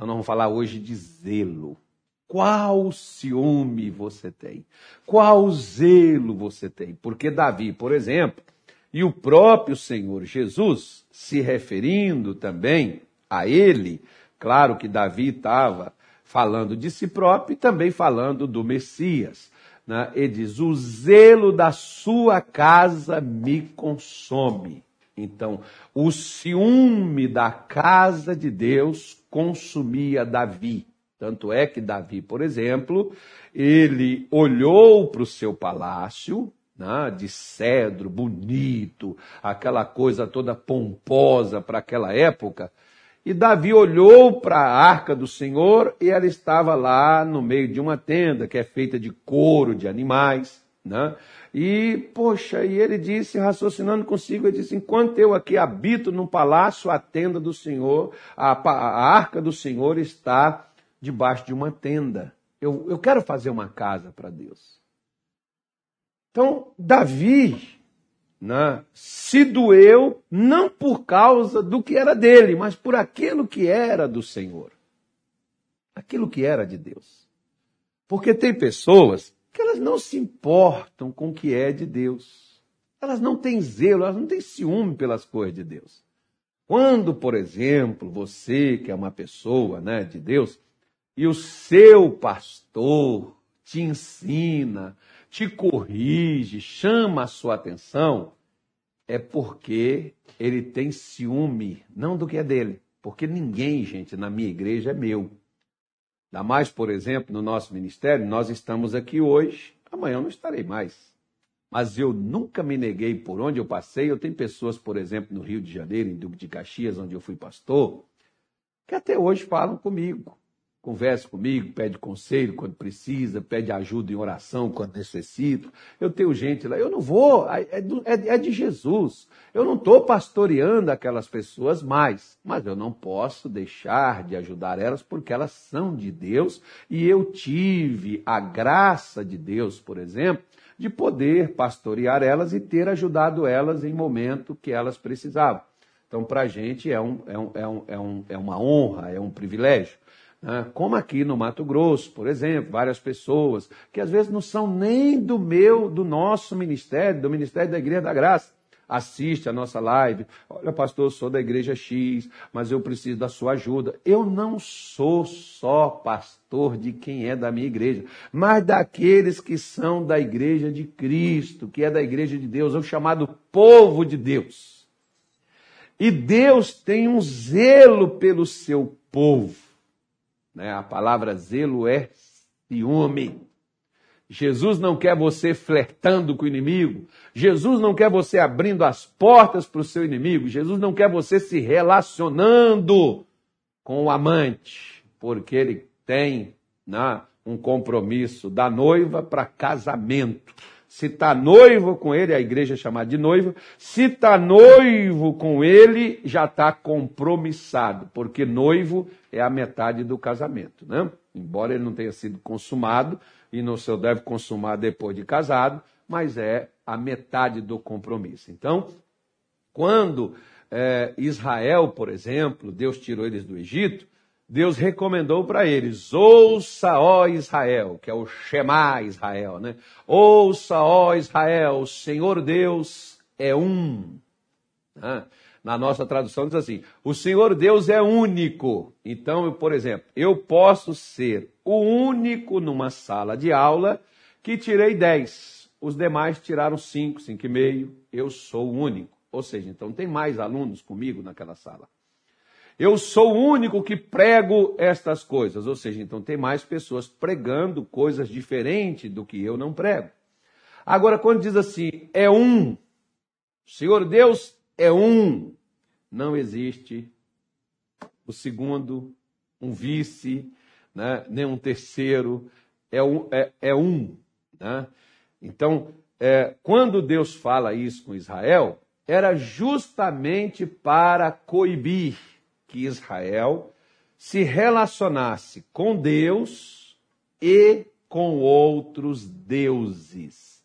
Então nós vamos falar hoje de zelo. Qual ciúme você tem? Qual zelo você tem? Porque Davi, por exemplo, e o próprio Senhor Jesus, se referindo também a ele, claro que Davi estava falando de si próprio e também falando do Messias. Né? Ele diz: O zelo da sua casa me consome. Então, o ciúme da casa de Deus consumia Davi. Tanto é que Davi, por exemplo, ele olhou para o seu palácio, né, de cedro, bonito, aquela coisa toda pomposa para aquela época, e Davi olhou para a arca do Senhor e ela estava lá no meio de uma tenda que é feita de couro de animais, né? E, poxa, e ele disse, raciocinando consigo, ele disse: enquanto eu aqui habito no palácio, a tenda do Senhor, a, a arca do Senhor está debaixo de uma tenda. Eu, eu quero fazer uma casa para Deus. Então, Davi né, se doeu não por causa do que era dele, mas por aquilo que era do Senhor. Aquilo que era de Deus. Porque tem pessoas que elas não se importam com o que é de Deus. Elas não têm zelo, elas não têm ciúme pelas coisas de Deus. Quando, por exemplo, você, que é uma pessoa né, de Deus, e o seu pastor te ensina, te corrige, chama a sua atenção, é porque ele tem ciúme, não do que é dele. Porque ninguém, gente, na minha igreja é meu. Ainda mais, por exemplo, no nosso ministério, nós estamos aqui hoje, amanhã eu não estarei mais. Mas eu nunca me neguei por onde eu passei. Eu tenho pessoas, por exemplo, no Rio de Janeiro, em Duque de Caxias, onde eu fui pastor, que até hoje falam comigo conversa comigo, pede conselho quando precisa, pede ajuda em oração quando necessita. Eu tenho gente lá, eu não vou, é, é, é de Jesus. Eu não estou pastoreando aquelas pessoas mais, mas eu não posso deixar de ajudar elas porque elas são de Deus e eu tive a graça de Deus, por exemplo, de poder pastorear elas e ter ajudado elas em momento que elas precisavam. Então, para a gente é, é, um, é, um, é, um, é uma honra, é um privilégio. Né? Como aqui no Mato Grosso, por exemplo, várias pessoas que às vezes não são nem do meu, do nosso ministério, do Ministério da Igreja da Graça, assiste a nossa live. Olha, pastor, eu sou da igreja X, mas eu preciso da sua ajuda. Eu não sou só pastor de quem é da minha igreja, mas daqueles que são da igreja de Cristo, que é da igreja de Deus, é o chamado povo de Deus. E Deus tem um zelo pelo seu povo. Né? A palavra zelo é ciúme. Jesus não quer você flertando com o inimigo. Jesus não quer você abrindo as portas para o seu inimigo. Jesus não quer você se relacionando com o amante, porque ele tem né, um compromisso da noiva para casamento. Se está noivo com ele, a igreja é chamada de noiva. Se está noivo com ele, já está compromissado, porque noivo é a metade do casamento, né? Embora ele não tenha sido consumado, e não se deve consumar depois de casado, mas é a metade do compromisso. Então, quando é, Israel, por exemplo, Deus tirou eles do Egito, Deus recomendou para eles: ouça, ó Israel, que é o Shema Israel, né? Ouça, ó Israel, o Senhor Deus é um. Né? Na nossa tradução diz assim: o Senhor Deus é único. Então, por exemplo, eu posso ser o único numa sala de aula que tirei 10. Os demais tiraram 5, 5,5. Eu sou o único. Ou seja, então tem mais alunos comigo naquela sala. Eu sou o único que prego estas coisas. Ou seja, então tem mais pessoas pregando coisas diferentes do que eu não prego. Agora, quando diz assim, é um, Senhor Deus é um, não existe o segundo, um vice, né? nem um terceiro, é um. É, é um né? Então, é, quando Deus fala isso com Israel, era justamente para coibir que Israel se relacionasse com Deus e com outros deuses,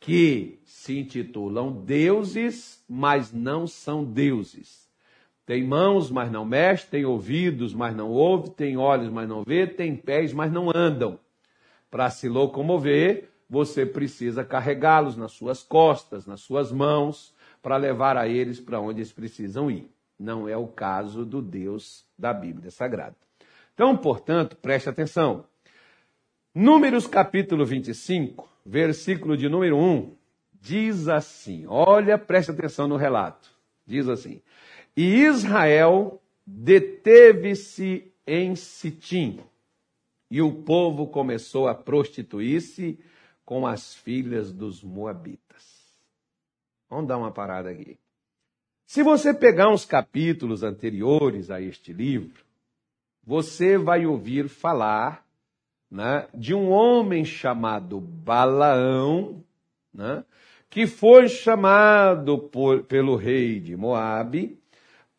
que se intitulam deuses, mas não são deuses. Tem mãos, mas não mexe, tem ouvidos, mas não ouve, tem olhos, mas não vê, tem pés, mas não andam. Para se locomover, você precisa carregá-los nas suas costas, nas suas mãos, para levar a eles para onde eles precisam ir. Não é o caso do Deus da Bíblia Sagrada. Então, portanto, preste atenção. Números capítulo 25, versículo de número 1, diz assim: olha, preste atenção no relato. Diz assim: E Israel deteve-se em Sitim, e o povo começou a prostituir-se com as filhas dos Moabitas. Vamos dar uma parada aqui. Se você pegar uns capítulos anteriores a este livro, você vai ouvir falar né, de um homem chamado Balaão, né, que foi chamado por, pelo rei de Moabe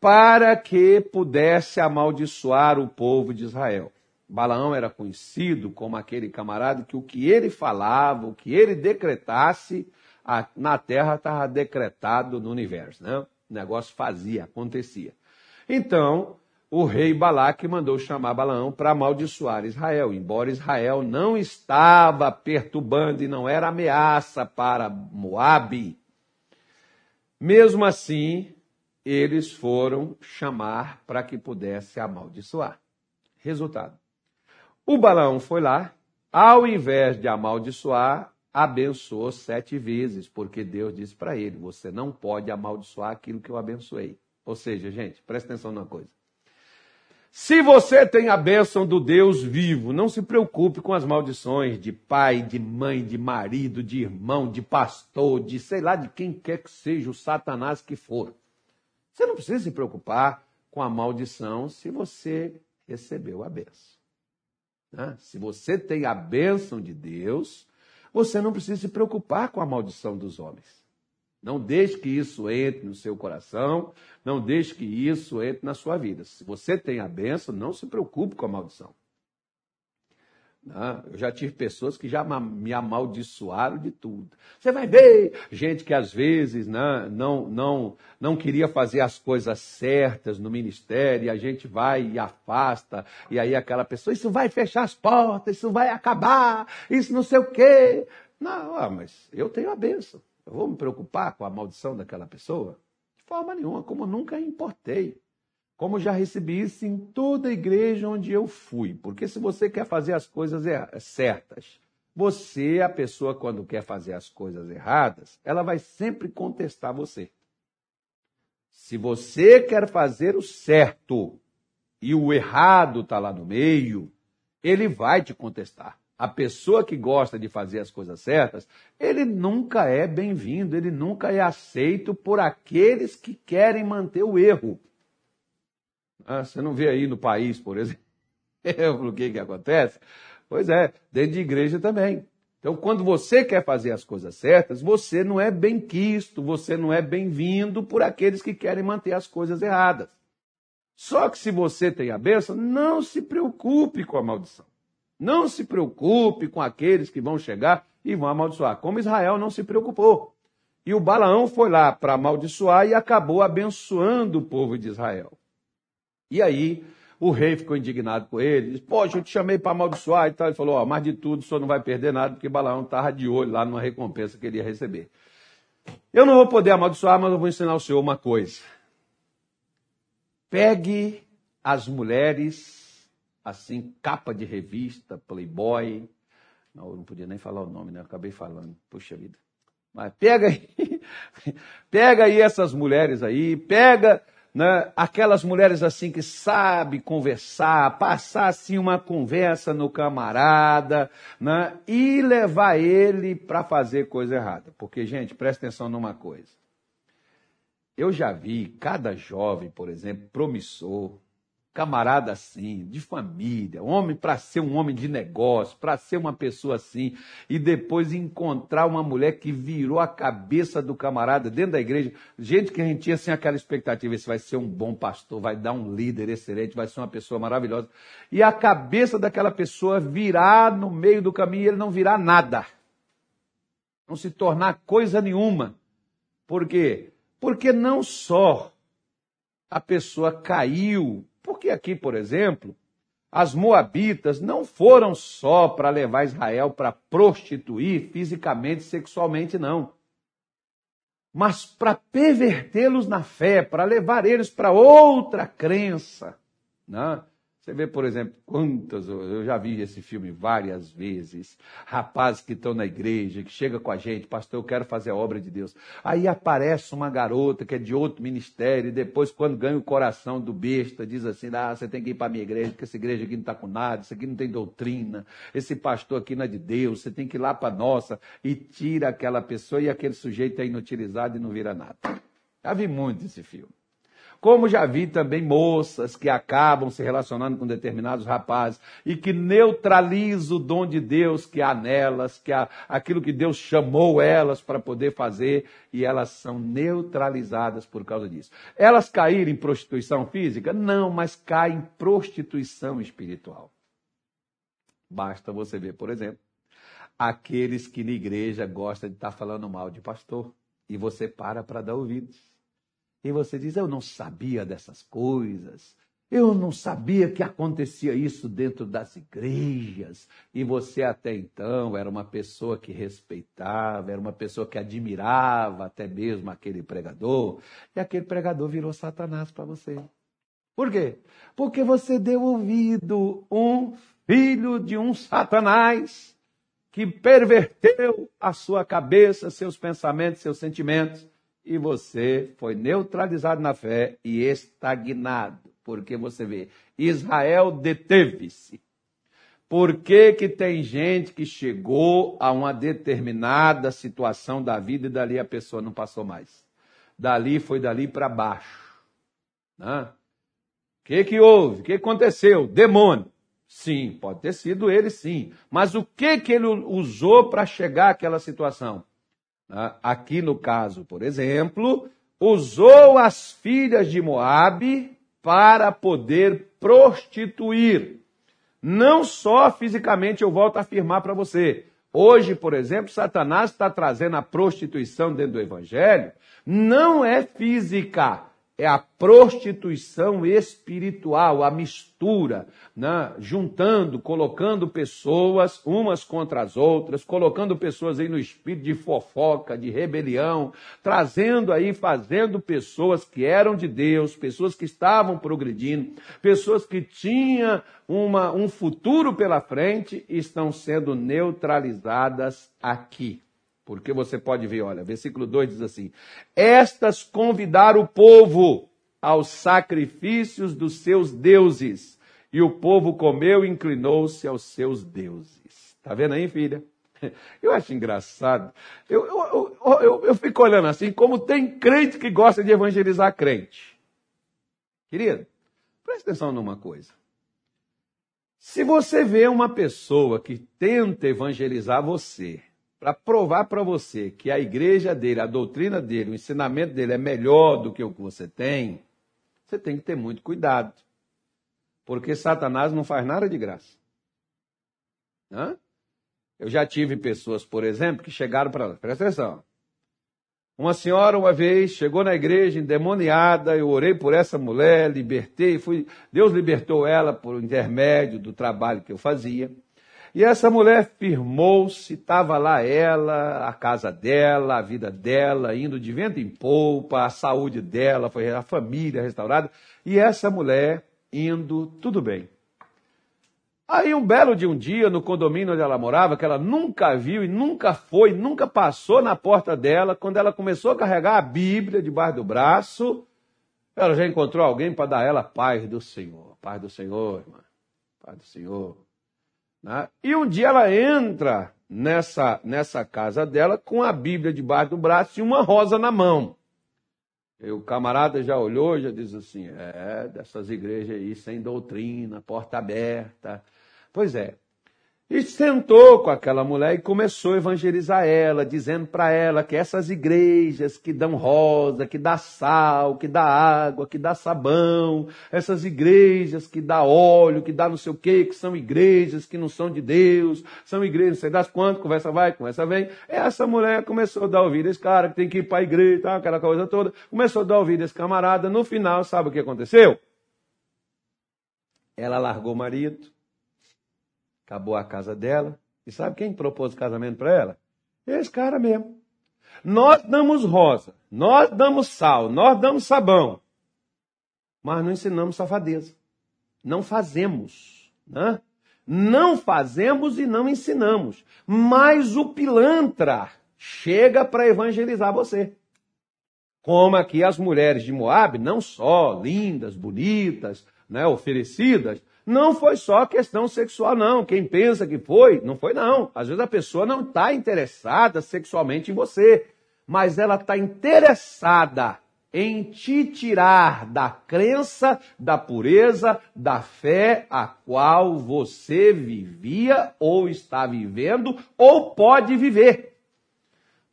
para que pudesse amaldiçoar o povo de Israel. Balaão era conhecido como aquele camarada que o que ele falava, o que ele decretasse, na terra estava decretado no universo. Né? O negócio fazia, acontecia. Então, o rei Balaque mandou chamar Balaão para amaldiçoar Israel, embora Israel não estava perturbando e não era ameaça para Moabe. Mesmo assim, eles foram chamar para que pudesse amaldiçoar. Resultado: o Balaão foi lá, ao invés de amaldiçoar, abençoou sete vezes, porque Deus disse para ele: Você não pode amaldiçoar aquilo que eu abençoei. Ou seja, gente, presta atenção numa coisa. Se você tem a bênção do Deus vivo, não se preocupe com as maldições de pai, de mãe, de marido, de irmão, de pastor, de sei lá de quem quer que seja o Satanás que for. Você não precisa se preocupar com a maldição se você recebeu a bênção. Né? Se você tem a bênção de Deus, você não precisa se preocupar com a maldição dos homens. Não deixe que isso entre no seu coração, não deixe que isso entre na sua vida. Se você tem a benção, não se preocupe com a maldição. Não, eu já tive pessoas que já me amaldiçoaram de tudo. Você vai ver gente que às vezes não, não, não, não queria fazer as coisas certas no ministério, e a gente vai e afasta, e aí aquela pessoa, isso vai fechar as portas, isso vai acabar, isso não sei o quê. Não, ah, mas eu tenho a benção. Eu vou me preocupar com a maldição daquela pessoa? De forma nenhuma, como nunca importei. Como já recebi isso em toda a igreja onde eu fui. Porque se você quer fazer as coisas certas, você, a pessoa, quando quer fazer as coisas erradas, ela vai sempre contestar você. Se você quer fazer o certo e o errado está lá no meio, ele vai te contestar a pessoa que gosta de fazer as coisas certas, ele nunca é bem-vindo, ele nunca é aceito por aqueles que querem manter o erro. Ah, você não vê aí no país, por exemplo, o que, que acontece? Pois é, dentro de igreja também. Então, quando você quer fazer as coisas certas, você não é bem-quisto, você não é bem-vindo por aqueles que querem manter as coisas erradas. Só que se você tem a bênção, não se preocupe com a maldição. Não se preocupe com aqueles que vão chegar e vão amaldiçoar, como Israel não se preocupou. E o Balaão foi lá para amaldiçoar e acabou abençoando o povo de Israel. E aí o rei ficou indignado com ele, disse, poxa, eu te chamei para amaldiçoar e tal. Ele falou, ó, mas de tudo o senhor não vai perder nada, porque Balaão estava de olho lá numa recompensa que ele ia receber. Eu não vou poder amaldiçoar, mas eu vou ensinar ao senhor uma coisa. Pegue as mulheres assim, capa de revista, Playboy. Não, eu não podia nem falar o nome, né? Eu acabei falando. Puxa vida. Mas pega aí, pega aí essas mulheres aí, pega né, aquelas mulheres assim que sabe conversar, passar assim uma conversa no camarada, né, e levar ele para fazer coisa errada. Porque, gente, presta atenção numa coisa. Eu já vi cada jovem, por exemplo, promissor, camarada assim, de família, homem para ser um homem de negócio, para ser uma pessoa assim, e depois encontrar uma mulher que virou a cabeça do camarada dentro da igreja. Gente que a gente tinha assim aquela expectativa, esse vai ser um bom pastor, vai dar um líder excelente, vai ser uma pessoa maravilhosa. E a cabeça daquela pessoa virar no meio do caminho e ele não virar nada. Não se tornar coisa nenhuma. Por quê? Porque não só a pessoa caiu. Porque aqui, por exemplo, as moabitas não foram só para levar Israel para prostituir fisicamente, sexualmente, não. Mas para pervertê-los na fé, para levar eles para outra crença. Né? Você vê, por exemplo, quantas, eu já vi esse filme várias vezes, rapazes que estão na igreja, que chega com a gente, pastor, eu quero fazer a obra de Deus. Aí aparece uma garota que é de outro ministério, e depois, quando ganha o coração do besta, diz assim, ah, você tem que ir para a minha igreja, porque essa igreja aqui não está com nada, isso aqui não tem doutrina, esse pastor aqui não é de Deus, você tem que ir lá para a nossa, e tira aquela pessoa, e aquele sujeito é inutilizado e não vira nada. Já vi muito esse filme. Como já vi também moças que acabam se relacionando com determinados rapazes e que neutralizam o dom de Deus que há nelas, que há aquilo que Deus chamou elas para poder fazer e elas são neutralizadas por causa disso. Elas caíram em prostituição física? Não, mas caem em prostituição espiritual. Basta você ver, por exemplo, aqueles que na igreja gostam de estar falando mal de pastor e você para para dar ouvidos. E você diz: Eu não sabia dessas coisas. Eu não sabia que acontecia isso dentro das igrejas. E você até então era uma pessoa que respeitava, era uma pessoa que admirava até mesmo aquele pregador. E aquele pregador virou Satanás para você. Por quê? Porque você deu ouvido um filho de um Satanás que perverteu a sua cabeça, seus pensamentos, seus sentimentos e você foi neutralizado na fé e estagnado. Porque você vê, Israel deteve-se. Por que, que tem gente que chegou a uma determinada situação da vida e dali a pessoa não passou mais? Dali foi dali para baixo. Né? O que, que houve? O que aconteceu? Demônio. Sim, pode ter sido ele, sim. Mas o que, que ele usou para chegar àquela situação? Né? Aqui no caso, por exemplo, usou as filhas de Moabe para poder prostituir. Não só fisicamente, eu volto a afirmar para você. Hoje, por exemplo, Satanás está trazendo a prostituição dentro do evangelho, não é física, é a prostituição espiritual, a mistura, né? juntando, colocando pessoas umas contra as outras, colocando pessoas aí no espírito de fofoca, de rebelião, trazendo aí, fazendo pessoas que eram de Deus, pessoas que estavam progredindo, pessoas que tinham um futuro pela frente, estão sendo neutralizadas aqui. Porque você pode ver, olha, versículo 2 diz assim: Estas convidaram o povo aos sacrifícios dos seus deuses, e o povo comeu e inclinou-se aos seus deuses. Está vendo aí, filha? Eu acho engraçado. Eu, eu, eu, eu, eu fico olhando assim, como tem crente que gosta de evangelizar crente. Querido, preste atenção numa coisa. Se você vê uma pessoa que tenta evangelizar você, para provar para você que a igreja dele, a doutrina dele, o ensinamento dele é melhor do que o que você tem, você tem que ter muito cuidado. Porque Satanás não faz nada de graça. Hã? Eu já tive pessoas, por exemplo, que chegaram para lá. Presta atenção. Uma senhora, uma vez, chegou na igreja endemoniada, eu orei por essa mulher, libertei, fui, Deus libertou ela por intermédio do trabalho que eu fazia. E essa mulher firmou-se, estava lá ela, a casa dela, a vida dela, indo de vento em polpa, a saúde dela, foi a família restaurada, e essa mulher indo tudo bem. Aí um belo de um dia, no condomínio onde ela morava, que ela nunca viu e nunca foi, nunca passou na porta dela, quando ela começou a carregar a Bíblia debaixo do braço, ela já encontrou alguém para dar ela paz do Senhor. Paz do Senhor, irmã. Paz do Senhor. Né? E um dia ela entra nessa, nessa casa dela com a Bíblia debaixo do braço e uma rosa na mão. E o camarada já olhou, já diz assim: é, dessas igrejas aí sem doutrina, porta aberta. Pois é, E sentou com aquela mulher e começou a evangelizar ela, dizendo para ela que essas igrejas que dão rosa, que dá sal, que dá água, que dá sabão, essas igrejas que dá óleo, que dá não sei o quê, que são igrejas que não são de Deus, são igrejas, não sei das quantas, conversa vai, conversa vem. Essa mulher começou a dar ouvido a esse cara que tem que ir para a igreja, tá, aquela coisa toda. Começou a dar ouvido a esse camarada. No final, sabe o que aconteceu? Ela largou o marido acabou a casa dela. E sabe quem propôs o casamento para ela? Esse cara mesmo. Nós damos rosa, nós damos sal, nós damos sabão, mas não ensinamos safadeza. Não fazemos. Né? Não fazemos e não ensinamos. Mas o pilantra chega para evangelizar você. Como aqui as mulheres de Moab, não só lindas, bonitas, né, oferecidas, não foi só questão sexual, não. Quem pensa que foi, não foi, não. Às vezes a pessoa não está interessada sexualmente em você, mas ela está interessada em te tirar da crença, da pureza, da fé a qual você vivia ou está vivendo ou pode viver.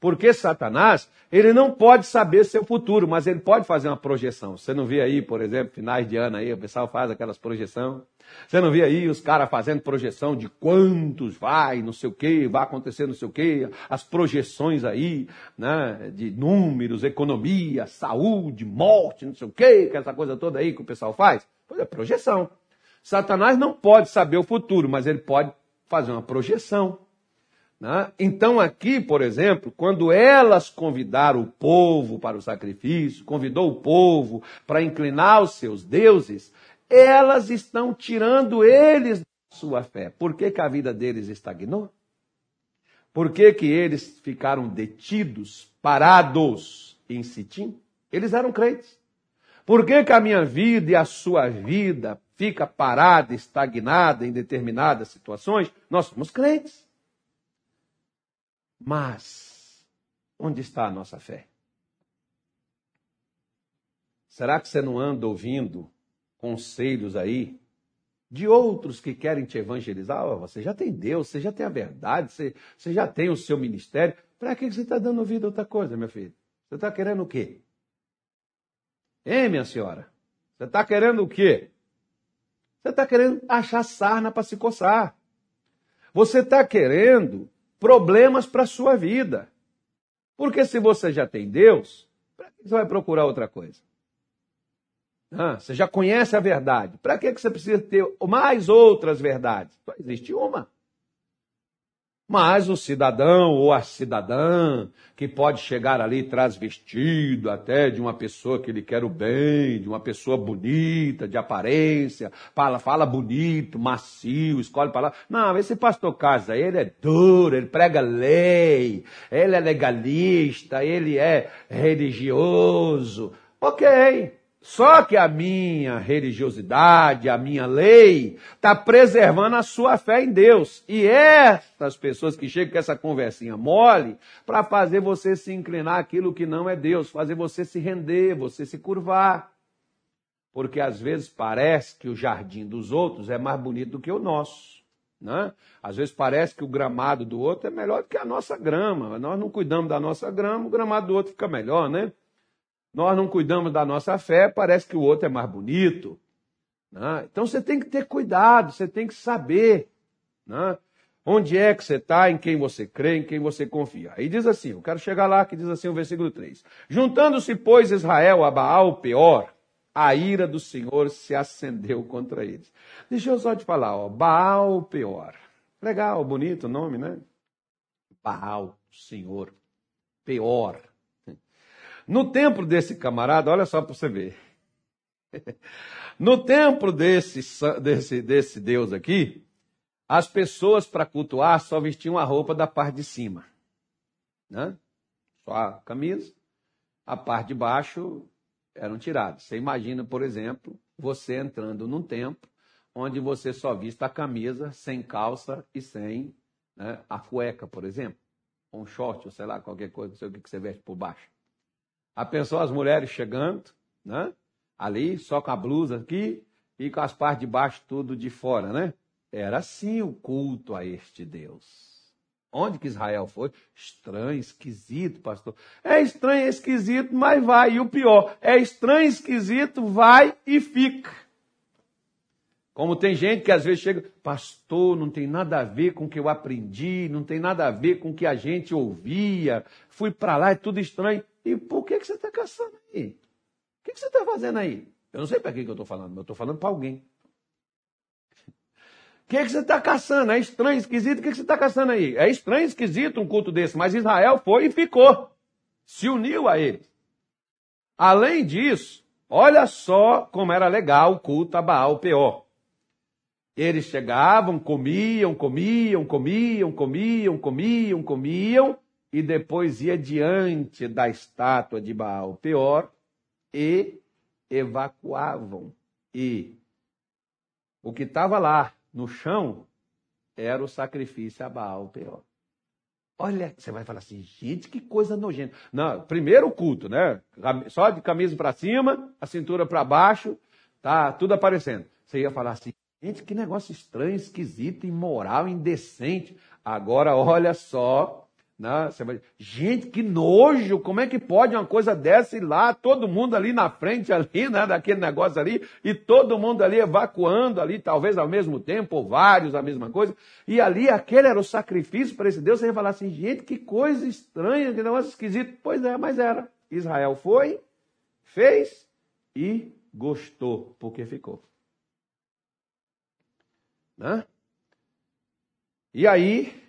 Porque Satanás, ele não pode saber seu futuro, mas ele pode fazer uma projeção. Você não vê aí, por exemplo, finais de ano aí, o pessoal faz aquelas projeções. Você não vê aí os caras fazendo projeção de quantos vai, não sei o que, vai acontecer não sei o que, as projeções aí, né, de números, economia, saúde, morte, não sei o que, essa coisa toda aí que o pessoal faz? Pois é, projeção. Satanás não pode saber o futuro, mas ele pode fazer uma projeção. Né? Então, aqui, por exemplo, quando elas convidaram o povo para o sacrifício, convidou o povo para inclinar os seus deuses, elas estão tirando eles da sua fé. Por que, que a vida deles estagnou? Por que, que eles ficaram detidos, parados em Sitim? Eles eram crentes. Por que, que a minha vida e a sua vida fica parada, estagnada em determinadas situações? Nós somos crentes. Mas, onde está a nossa fé? Será que você não anda ouvindo conselhos aí de outros que querem te evangelizar. Oh, você já tem Deus, você já tem a verdade, você, você já tem o seu ministério. Para que você está dando ouvido a outra coisa, meu filho? Você está querendo o quê? Hein, minha senhora? Você está querendo o quê? Você está querendo achar sarna para se coçar. Você está querendo problemas para a sua vida. Porque se você já tem Deus, para que você vai procurar outra coisa? Ah, você já conhece a verdade. Para que você precisa ter mais outras verdades? Só existe uma. Mas o cidadão ou a cidadã que pode chegar ali transvestido até de uma pessoa que lhe quer o bem, de uma pessoa bonita, de aparência, fala, fala bonito, macio, escolhe palavras. Não, esse pastor Casa, ele é duro, ele prega lei, ele é legalista, ele é religioso. Ok. Só que a minha religiosidade, a minha lei, está preservando a sua fé em Deus. E essas pessoas que chegam com essa conversinha mole, para fazer você se inclinar aquilo que não é Deus, fazer você se render, você se curvar. Porque às vezes parece que o jardim dos outros é mais bonito do que o nosso. Né? Às vezes parece que o gramado do outro é melhor do que a nossa grama. Nós não cuidamos da nossa grama, o gramado do outro fica melhor, né? Nós não cuidamos da nossa fé, parece que o outro é mais bonito. Né? Então você tem que ter cuidado, você tem que saber né? onde é que você está, em quem você crê, em quem você confia. Aí diz assim, eu quero chegar lá que diz assim o versículo 3. Juntando-se, pois, Israel a Baal Peor, a ira do Senhor se acendeu contra eles. Deixa eu só te falar, ó, Baal Peor. Legal, bonito o nome, né? Baal, Senhor, Peor. No templo desse camarada, olha só para você ver. No templo desse, desse, desse Deus aqui, as pessoas para cultuar só vestiam a roupa da parte de cima. Né? Só a camisa. A parte de baixo eram tiradas. Você imagina, por exemplo, você entrando num templo onde você só vista a camisa, sem calça e sem né, a cueca, por exemplo. Um short, ou sei lá, qualquer coisa, não sei o que você veste por baixo. A pessoa, as mulheres chegando, né? Ali, só com a blusa aqui e com as partes de baixo tudo de fora, né? Era assim o culto a este Deus. Onde que Israel foi? Estranho, esquisito, pastor. É estranho, esquisito, mas vai. E o pior, é estranho, esquisito, vai e fica. Como tem gente que às vezes chega, pastor, não tem nada a ver com o que eu aprendi, não tem nada a ver com o que a gente ouvia, fui para lá, é tudo estranho. E por que, que você está caçando aí? O que, que você está fazendo aí? Eu não sei para quem que eu estou falando, mas eu estou falando para alguém. O que, que você está caçando? É estranho, esquisito, o que, que você está caçando aí? É estranho, esquisito um culto desse, mas Israel foi e ficou. Se uniu a ele. Além disso, olha só como era legal o culto a Baal Peor. Eles chegavam, comiam, comiam, comiam, comiam, comiam, comiam, e depois ia diante da estátua de Baal Peor e evacuavam. E o que estava lá no chão era o sacrifício a Baal Peor. Olha, você vai falar assim, gente, que coisa nojenta. Não, primeiro o culto, né? Só de camisa para cima, a cintura para baixo, tá tudo aparecendo. Você ia falar assim, Gente, que negócio estranho, esquisito, imoral, indecente. Agora, olha só. Né? Gente, que nojo! Como é que pode uma coisa dessa ir lá, todo mundo ali na frente, ali, né, daquele negócio ali, e todo mundo ali evacuando ali, talvez ao mesmo tempo, ou vários, a mesma coisa. E ali, aquele era o sacrifício para esse Deus. Você ia falar assim, gente, que coisa estranha, que negócio esquisito. Pois é, mas era. Israel foi, fez e gostou, porque ficou. Né? E aí,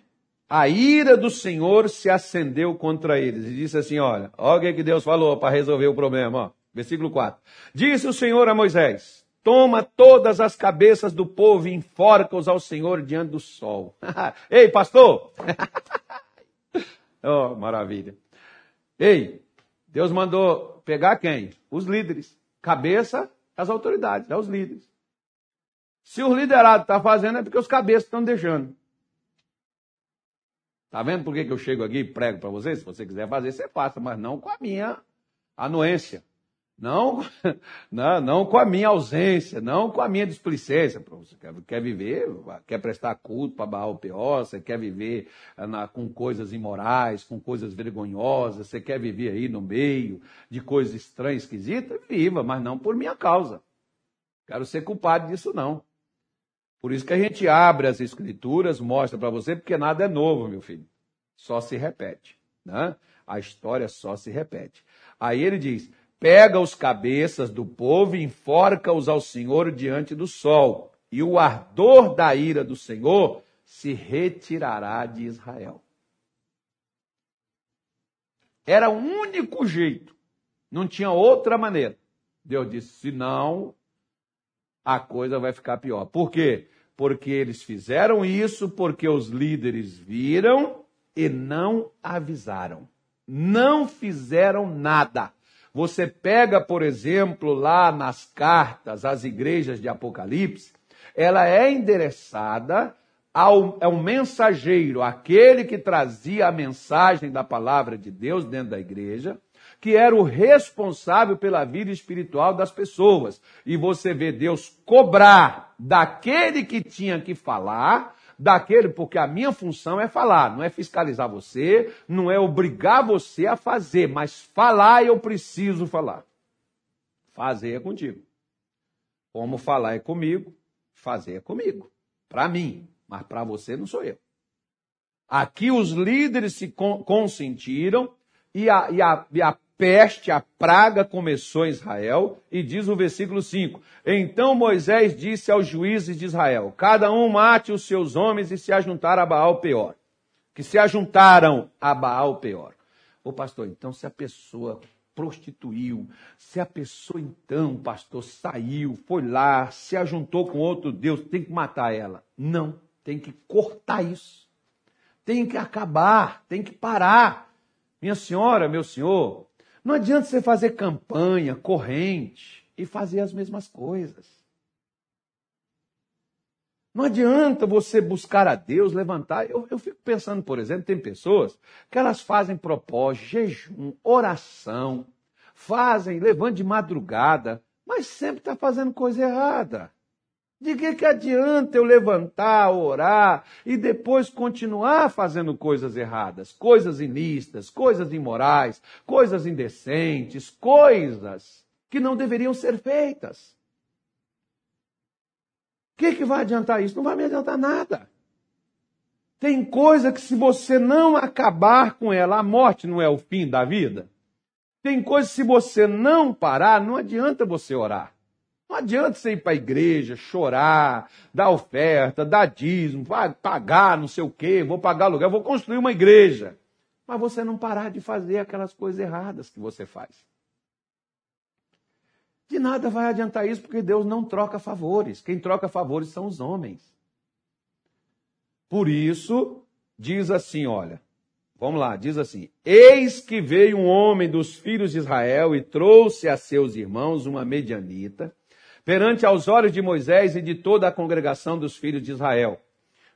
a ira do Senhor se acendeu contra eles e disse assim: Olha, olha o que Deus falou para resolver o problema. Ó. Versículo 4: Disse o Senhor a Moisés: Toma todas as cabeças do povo e enforca-os ao Senhor diante do sol. Ei, pastor! oh, maravilha. Ei, Deus mandou pegar quem? Os líderes. Cabeça, as autoridades, é os líderes. Se o liderado está fazendo, é porque os cabeças estão deixando. Está vendo por que, que eu chego aqui e prego para vocês? Se você quiser fazer, você faça, mas não com a minha anuência. Não, não, não com a minha ausência, não com a minha displicência. Você quer, quer viver, quer prestar culto para Baal Peor, você quer viver ah, na, com coisas imorais, com coisas vergonhosas, você quer viver aí no meio de coisas estranhas, esquisitas, viva, mas não por minha causa. Quero ser culpado disso não. Por isso que a gente abre as escrituras, mostra para você, porque nada é novo, meu filho. Só se repete. Né? A história só se repete. Aí ele diz: pega os cabeças do povo e enforca-os ao Senhor diante do sol, e o ardor da ira do Senhor se retirará de Israel. Era o único jeito, não tinha outra maneira. Deus disse: senão a coisa vai ficar pior. Por quê? Porque eles fizeram isso porque os líderes viram e não avisaram. Não fizeram nada. Você pega, por exemplo, lá nas cartas às igrejas de Apocalipse, ela é endereçada ao, ao mensageiro, aquele que trazia a mensagem da palavra de Deus dentro da igreja, que era o responsável pela vida espiritual das pessoas. E você vê Deus cobrar daquele que tinha que falar, daquele, porque a minha função é falar, não é fiscalizar você, não é obrigar você a fazer, mas falar eu preciso falar. Fazer é contigo. Como falar é comigo, fazer é comigo. Para mim, mas para você não sou eu. Aqui os líderes se consentiram e a, e a, e a peste, a praga começou em Israel, e diz o versículo 5: Então Moisés disse aos juízes de Israel: Cada um mate os seus homens e se ajuntar a Baal Peor. Que se ajuntaram a Baal Peor. Ô pastor, então se a pessoa prostituiu, se a pessoa então, pastor, saiu, foi lá, se ajuntou com outro Deus, tem que matar ela. Não, tem que cortar isso. Tem que acabar, tem que parar. Minha senhora, meu senhor, não adianta você fazer campanha, corrente e fazer as mesmas coisas. Não adianta você buscar a Deus, levantar. Eu, eu fico pensando, por exemplo, tem pessoas que elas fazem propósito, jejum, oração, fazem, levantam de madrugada, mas sempre está fazendo coisa errada. De que, que adianta eu levantar, orar e depois continuar fazendo coisas erradas, coisas inistas, coisas imorais, coisas indecentes, coisas que não deveriam ser feitas? O que, que vai adiantar isso? Não vai me adiantar nada. Tem coisa que, se você não acabar com ela, a morte não é o fim da vida. Tem coisa que, se você não parar, não adianta você orar. Não adianta você ir para a igreja, chorar, dar oferta, dar dízimo, pagar não sei o quê, vou pagar aluguel, vou construir uma igreja. Mas você não parar de fazer aquelas coisas erradas que você faz. De nada vai adiantar isso, porque Deus não troca favores. Quem troca favores são os homens. Por isso, diz assim: olha, vamos lá, diz assim: Eis que veio um homem dos filhos de Israel e trouxe a seus irmãos uma medianita perante aos olhos de Moisés e de toda a congregação dos filhos de Israel,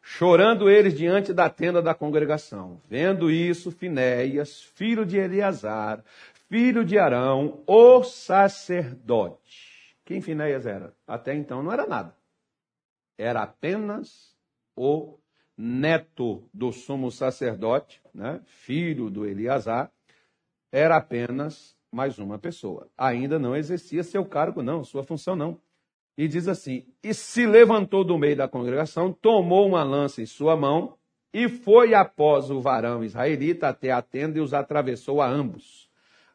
chorando eles diante da tenda da congregação. Vendo isso, Finéias, filho de Eleazar, filho de Arão, o sacerdote. Quem Finéias era? Até então não era nada. Era apenas o neto do sumo sacerdote, né? filho do Eleazar, era apenas mais uma pessoa. Ainda não exercia seu cargo, não, sua função não. E diz assim: E se levantou do meio da congregação, tomou uma lança em sua mão e foi após o varão israelita até a tenda e os atravessou a ambos,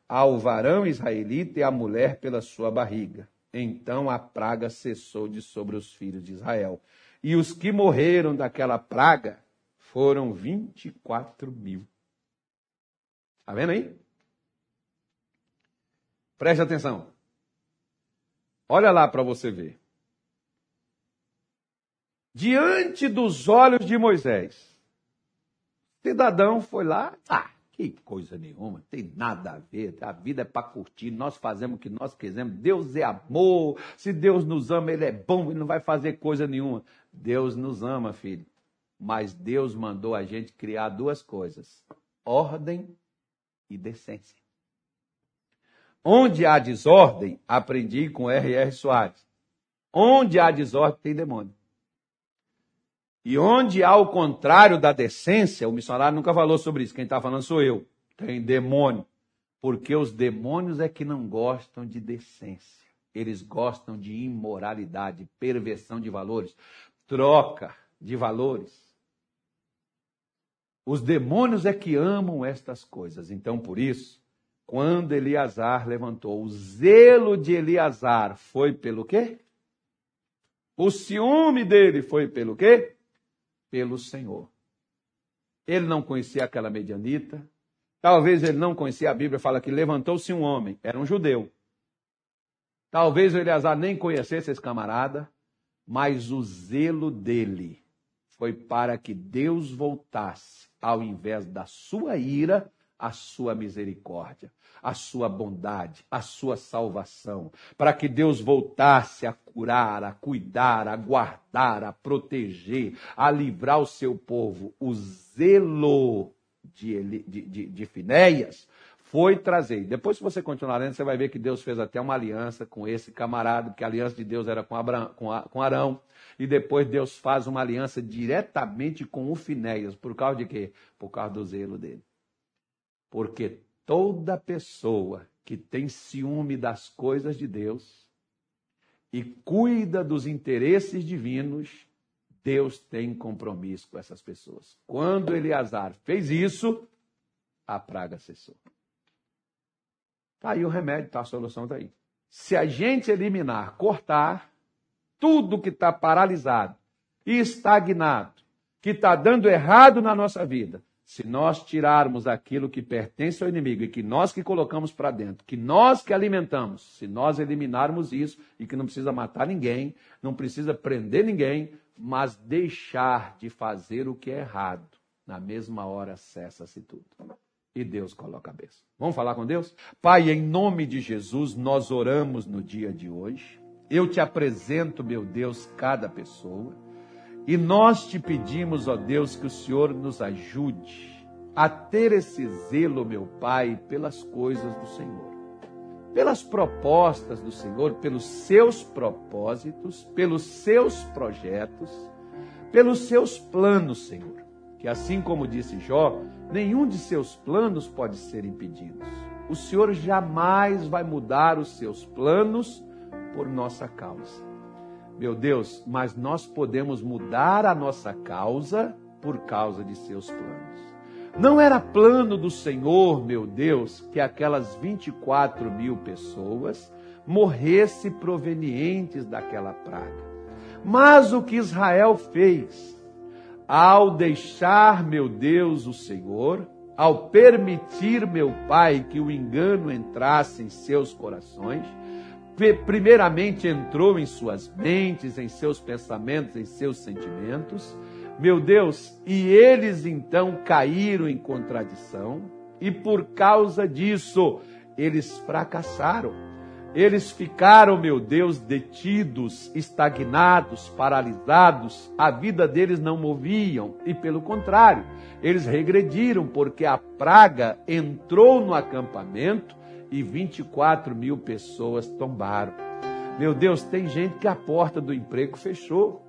ao varão israelita e à mulher pela sua barriga. Então a praga cessou de sobre os filhos de Israel. E os que morreram daquela praga foram 24 mil. Está vendo aí? Preste atenção. Olha lá para você ver. Diante dos olhos de Moisés, cidadão foi lá, ah, que coisa nenhuma, tem nada a ver, a vida é para curtir, nós fazemos o que nós quisermos, Deus é amor, se Deus nos ama, Ele é bom e não vai fazer coisa nenhuma. Deus nos ama, filho, mas Deus mandou a gente criar duas coisas: ordem e decência. Onde há desordem, aprendi com R.R. Soares. Onde há desordem, tem demônio. E onde há o contrário da decência, o missionário nunca falou sobre isso, quem está falando sou eu. Tem demônio. Porque os demônios é que não gostam de decência. Eles gostam de imoralidade, perversão de valores, troca de valores. Os demônios é que amam estas coisas. Então, por isso, quando Eliasar levantou, o zelo de Eliasar foi pelo quê? O ciúme dele foi pelo quê? Pelo Senhor. Ele não conhecia aquela medianita. Talvez ele não conhecia a Bíblia, fala que levantou-se um homem, era um judeu. Talvez o Eleazar nem conhecesse esse camarada, mas o zelo dele foi para que Deus voltasse, ao invés da sua ira, a sua misericórdia, a sua bondade, a sua salvação, para que Deus voltasse a curar, a cuidar, a guardar, a proteger, a livrar o seu povo. O zelo de, de, de, de Finéias foi trazer. Depois, se você continuar lendo, você vai ver que Deus fez até uma aliança com esse camarada, que a aliança de Deus era com, Abraão, com, com Arão. E depois Deus faz uma aliança diretamente com o Finéias. Por causa de quê? Por causa do zelo dele. Porque toda pessoa que tem ciúme das coisas de Deus e cuida dos interesses divinos, Deus tem compromisso com essas pessoas. Quando Eleazar fez isso, a praga cessou. Está aí o remédio, tá? a solução está aí. Se a gente eliminar, cortar tudo que está paralisado e estagnado, que está dando errado na nossa vida, se nós tirarmos aquilo que pertence ao inimigo e que nós que colocamos para dentro, que nós que alimentamos, se nós eliminarmos isso e que não precisa matar ninguém, não precisa prender ninguém, mas deixar de fazer o que é errado, na mesma hora cessa-se tudo. E Deus coloca a bênção. Vamos falar com Deus? Pai, em nome de Jesus, nós oramos no dia de hoje. Eu te apresento, meu Deus, cada pessoa. E nós te pedimos, ó Deus, que o Senhor nos ajude a ter esse zelo, meu Pai, pelas coisas do Senhor. pelas propostas do Senhor, pelos seus propósitos, pelos seus projetos, pelos seus planos, Senhor. Que assim como disse Jó, nenhum de seus planos pode ser impedido. O Senhor jamais vai mudar os seus planos por nossa causa. Meu Deus, mas nós podemos mudar a nossa causa por causa de seus planos. Não era plano do Senhor, meu Deus, que aquelas 24 mil pessoas morressem provenientes daquela praga. Mas o que Israel fez, ao deixar, meu Deus, o Senhor, ao permitir, meu Pai, que o engano entrasse em seus corações, primeiramente entrou em suas mentes, em seus pensamentos, em seus sentimentos, meu Deus, e eles então caíram em contradição, e por causa disso eles fracassaram. Eles ficaram, meu Deus, detidos, estagnados, paralisados, a vida deles não moviam, e pelo contrário, eles regrediram, porque a praga entrou no acampamento e 24 mil pessoas tombaram. Meu Deus, tem gente que a porta do emprego fechou.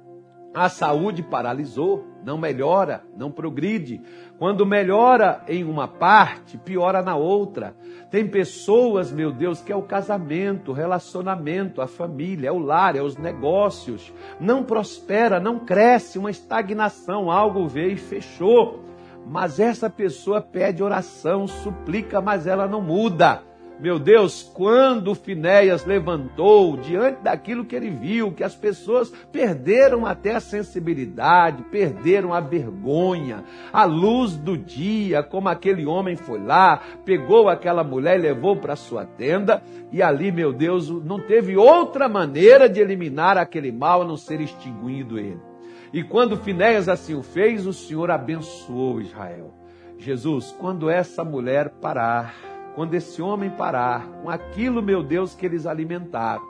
A saúde paralisou, não melhora, não progride. Quando melhora em uma parte, piora na outra. Tem pessoas, meu Deus, que é o casamento, o relacionamento, a família, é o lar, é os negócios. Não prospera, não cresce, uma estagnação, algo veio e fechou. Mas essa pessoa pede oração, suplica, mas ela não muda. Meu Deus, quando Finéias levantou diante daquilo que ele viu, que as pessoas perderam até a sensibilidade, perderam a vergonha, a luz do dia, como aquele homem foi lá, pegou aquela mulher e levou para sua tenda, e ali, meu Deus, não teve outra maneira de eliminar aquele mal a não ser extinguindo ele. E quando Finéias assim o fez, o Senhor abençoou Israel. Jesus, quando essa mulher parar, quando esse homem parar com aquilo, meu Deus, que eles alimentaram,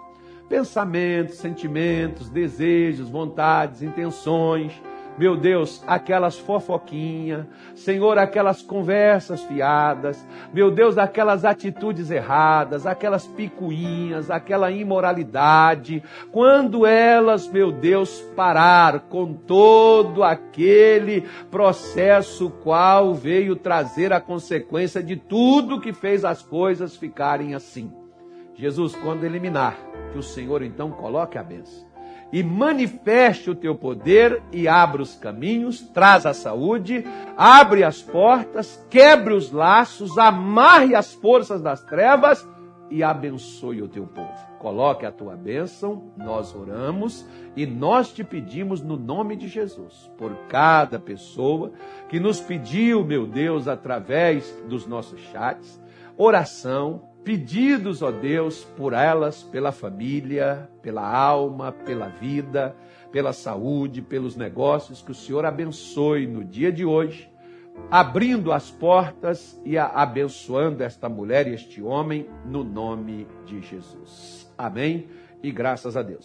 pensamentos, sentimentos, desejos, vontades, intenções, meu Deus, aquelas fofoquinhas, Senhor, aquelas conversas fiadas, meu Deus, aquelas atitudes erradas, aquelas picuinhas, aquela imoralidade, quando elas, meu Deus, parar com todo aquele processo qual veio trazer a consequência de tudo que fez as coisas ficarem assim. Jesus, quando eliminar, que o Senhor então coloque a benção e manifeste o teu poder e abra os caminhos, traz a saúde, abre as portas, quebre os laços, amarre as forças das trevas e abençoe o teu povo. Coloque a tua bênção, nós oramos e nós te pedimos no nome de Jesus, por cada pessoa que nos pediu, meu Deus, através dos nossos chats, oração, pedidos, ó Deus, por elas, pela família, pela alma, pela vida, pela saúde, pelos negócios, que o Senhor abençoe no dia de hoje, abrindo as portas e abençoando esta mulher e este homem, no nome de Jesus. Amém e graças a Deus.